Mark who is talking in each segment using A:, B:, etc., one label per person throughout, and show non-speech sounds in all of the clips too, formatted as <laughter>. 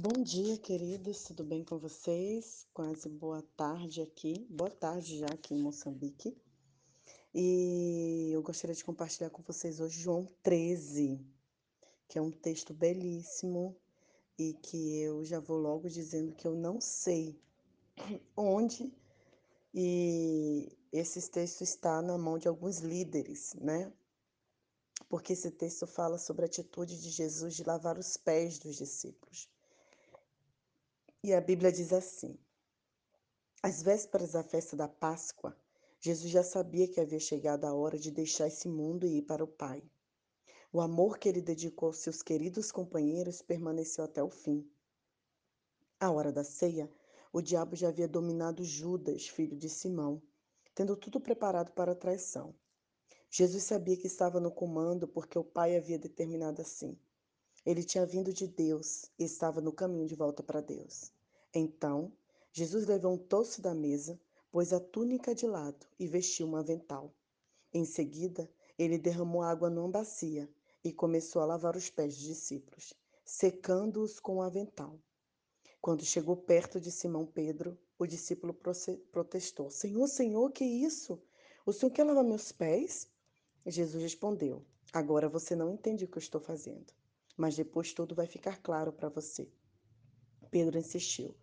A: Bom dia, queridos, tudo bem com vocês? Quase boa tarde aqui, boa tarde já aqui em Moçambique. E eu gostaria de compartilhar com vocês hoje João 13, que é um texto belíssimo e que eu já vou logo dizendo que eu não sei <clears throat> onde e esse texto está na mão de alguns líderes, né? Porque esse texto fala sobre a atitude de Jesus de lavar os pés dos discípulos. E a Bíblia diz assim: Às vésperas da festa da Páscoa, Jesus já sabia que havia chegado a hora de deixar esse mundo e ir para o Pai. O amor que ele dedicou aos seus queridos companheiros permaneceu até o fim. À hora da ceia, o diabo já havia dominado Judas, filho de Simão, tendo tudo preparado para a traição. Jesus sabia que estava no comando porque o Pai havia determinado assim. Ele tinha vindo de Deus e estava no caminho de volta para Deus. Então, Jesus levantou-se da mesa, pôs a túnica de lado e vestiu um avental. Em seguida, ele derramou água numa bacia e começou a lavar os pés dos discípulos, secando-os com o avental. Quando chegou perto de Simão Pedro, o discípulo protestou: Senhor, Senhor, que isso? O senhor quer lavar meus pés? Jesus respondeu: Agora você não entende o que eu estou fazendo mas depois tudo vai ficar claro para você. Pedro insistiu.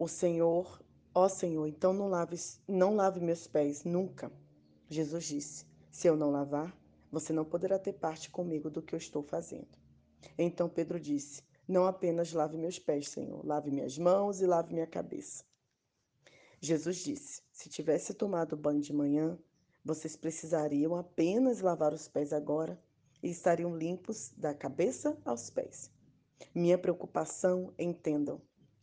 A: O Senhor, ó Senhor, então não lave, não lave meus pés nunca. Jesus disse: Se eu não lavar, você não poderá ter parte comigo do que eu estou fazendo. Então Pedro disse: Não apenas lave meus pés, Senhor, lave minhas mãos e lave minha cabeça. Jesus disse: Se tivesse tomado banho de manhã, vocês precisariam apenas lavar os pés agora e estariam limpos da cabeça aos pés. Minha preocupação, entendam,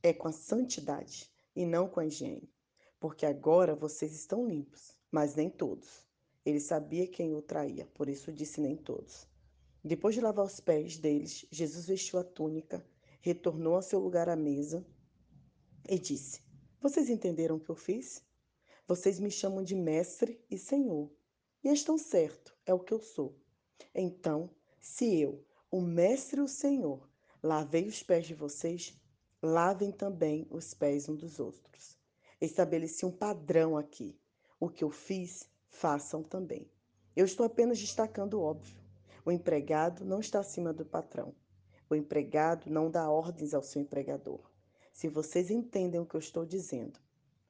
A: é com a santidade e não com a higiene, porque agora vocês estão limpos, mas nem todos. Ele sabia quem o traía, por isso disse nem todos. Depois de lavar os pés deles, Jesus vestiu a túnica, retornou ao seu lugar à mesa e disse: Vocês entenderam o que eu fiz? Vocês me chamam de mestre e senhor, e estão certo, é o que eu sou. Então, se eu, o Mestre e o Senhor, lavei os pés de vocês, lavem também os pés um dos outros. Estabeleci um padrão aqui. O que eu fiz, façam também. Eu estou apenas destacando o óbvio. O empregado não está acima do patrão. O empregado não dá ordens ao seu empregador. Se vocês entendem o que eu estou dizendo,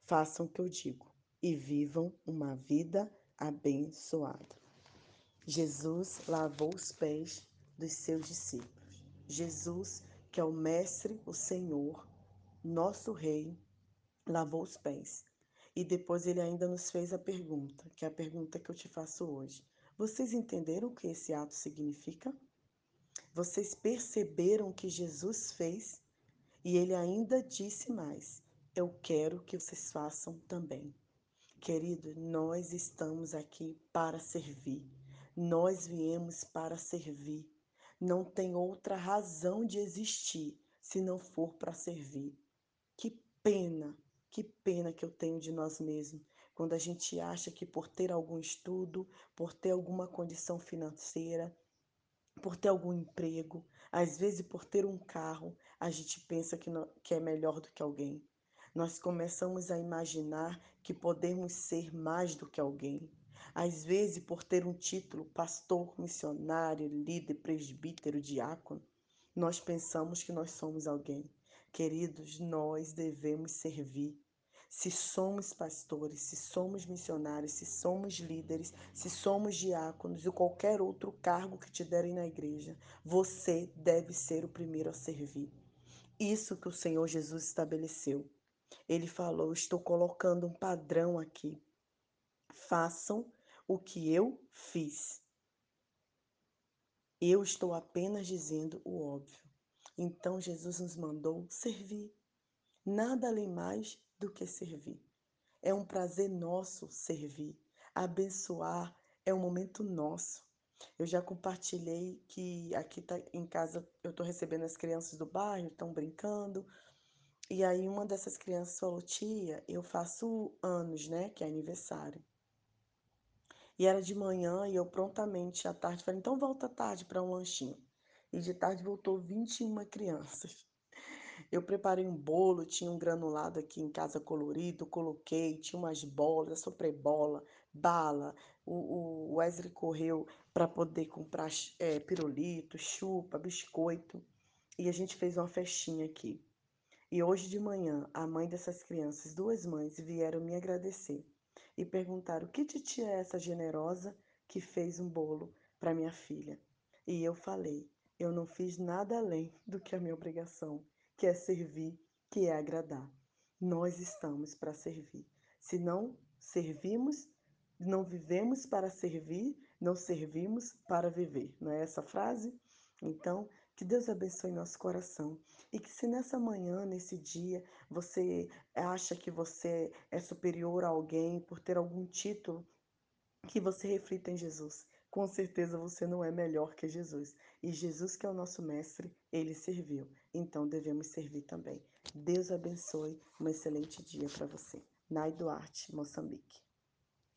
A: façam o que eu digo e vivam uma vida abençoada. Jesus lavou os pés dos seus discípulos. Jesus, que é o Mestre, o Senhor, nosso Rei, lavou os pés. E depois ele ainda nos fez a pergunta, que é a pergunta que eu te faço hoje. Vocês entenderam o que esse ato significa? Vocês perceberam o que Jesus fez? E ele ainda disse mais: Eu quero que vocês façam também. Querido, nós estamos aqui para servir. Nós viemos para servir. Não tem outra razão de existir se não for para servir. Que pena, que pena que eu tenho de nós mesmos, quando a gente acha que por ter algum estudo, por ter alguma condição financeira, por ter algum emprego, às vezes por ter um carro, a gente pensa que, não, que é melhor do que alguém. Nós começamos a imaginar que podemos ser mais do que alguém. Às vezes, por ter um título, pastor, missionário, líder, presbítero, diácono, nós pensamos que nós somos alguém. Queridos, nós devemos servir. Se somos pastores, se somos missionários, se somos líderes, se somos diáconos ou qualquer outro cargo que te derem na igreja, você deve ser o primeiro a servir. Isso que o Senhor Jesus estabeleceu. Ele falou: Estou colocando um padrão aqui. Façam o que eu fiz. Eu estou apenas dizendo o óbvio. Então Jesus nos mandou servir. Nada além mais do que servir. É um prazer nosso servir. Abençoar é um momento nosso. Eu já compartilhei que aqui tá, em casa eu estou recebendo as crianças do bairro, estão brincando. E aí uma dessas crianças falou, tia, eu faço anos, né? Que é aniversário. E era de manhã e eu prontamente à tarde falei, então volta à tarde para um lanchinho. E de tarde voltou 21 crianças. <laughs> Eu preparei um bolo, tinha um granulado aqui em casa colorido, coloquei, tinha umas bolas, soprebola, bala. O, o Wesley correu para poder comprar é, pirulito, chupa, biscoito. E a gente fez uma festinha aqui. E hoje de manhã, a mãe dessas crianças, duas mães, vieram me agradecer e perguntaram: que titia é essa generosa que fez um bolo para minha filha? E eu falei: eu não fiz nada além do que a minha obrigação, que é servir, que é agradar. Nós estamos para servir. Se não servimos, não vivemos para servir, não servimos para viver. Não é essa frase? Então, que Deus abençoe nosso coração e que se nessa manhã, nesse dia, você acha que você é superior a alguém por ter algum título, que você reflita em Jesus. Com certeza você não é melhor que Jesus. E Jesus, que é o nosso mestre, ele serviu. Então devemos servir também. Deus abençoe. Um excelente dia para você. Nai Duarte, Moçambique.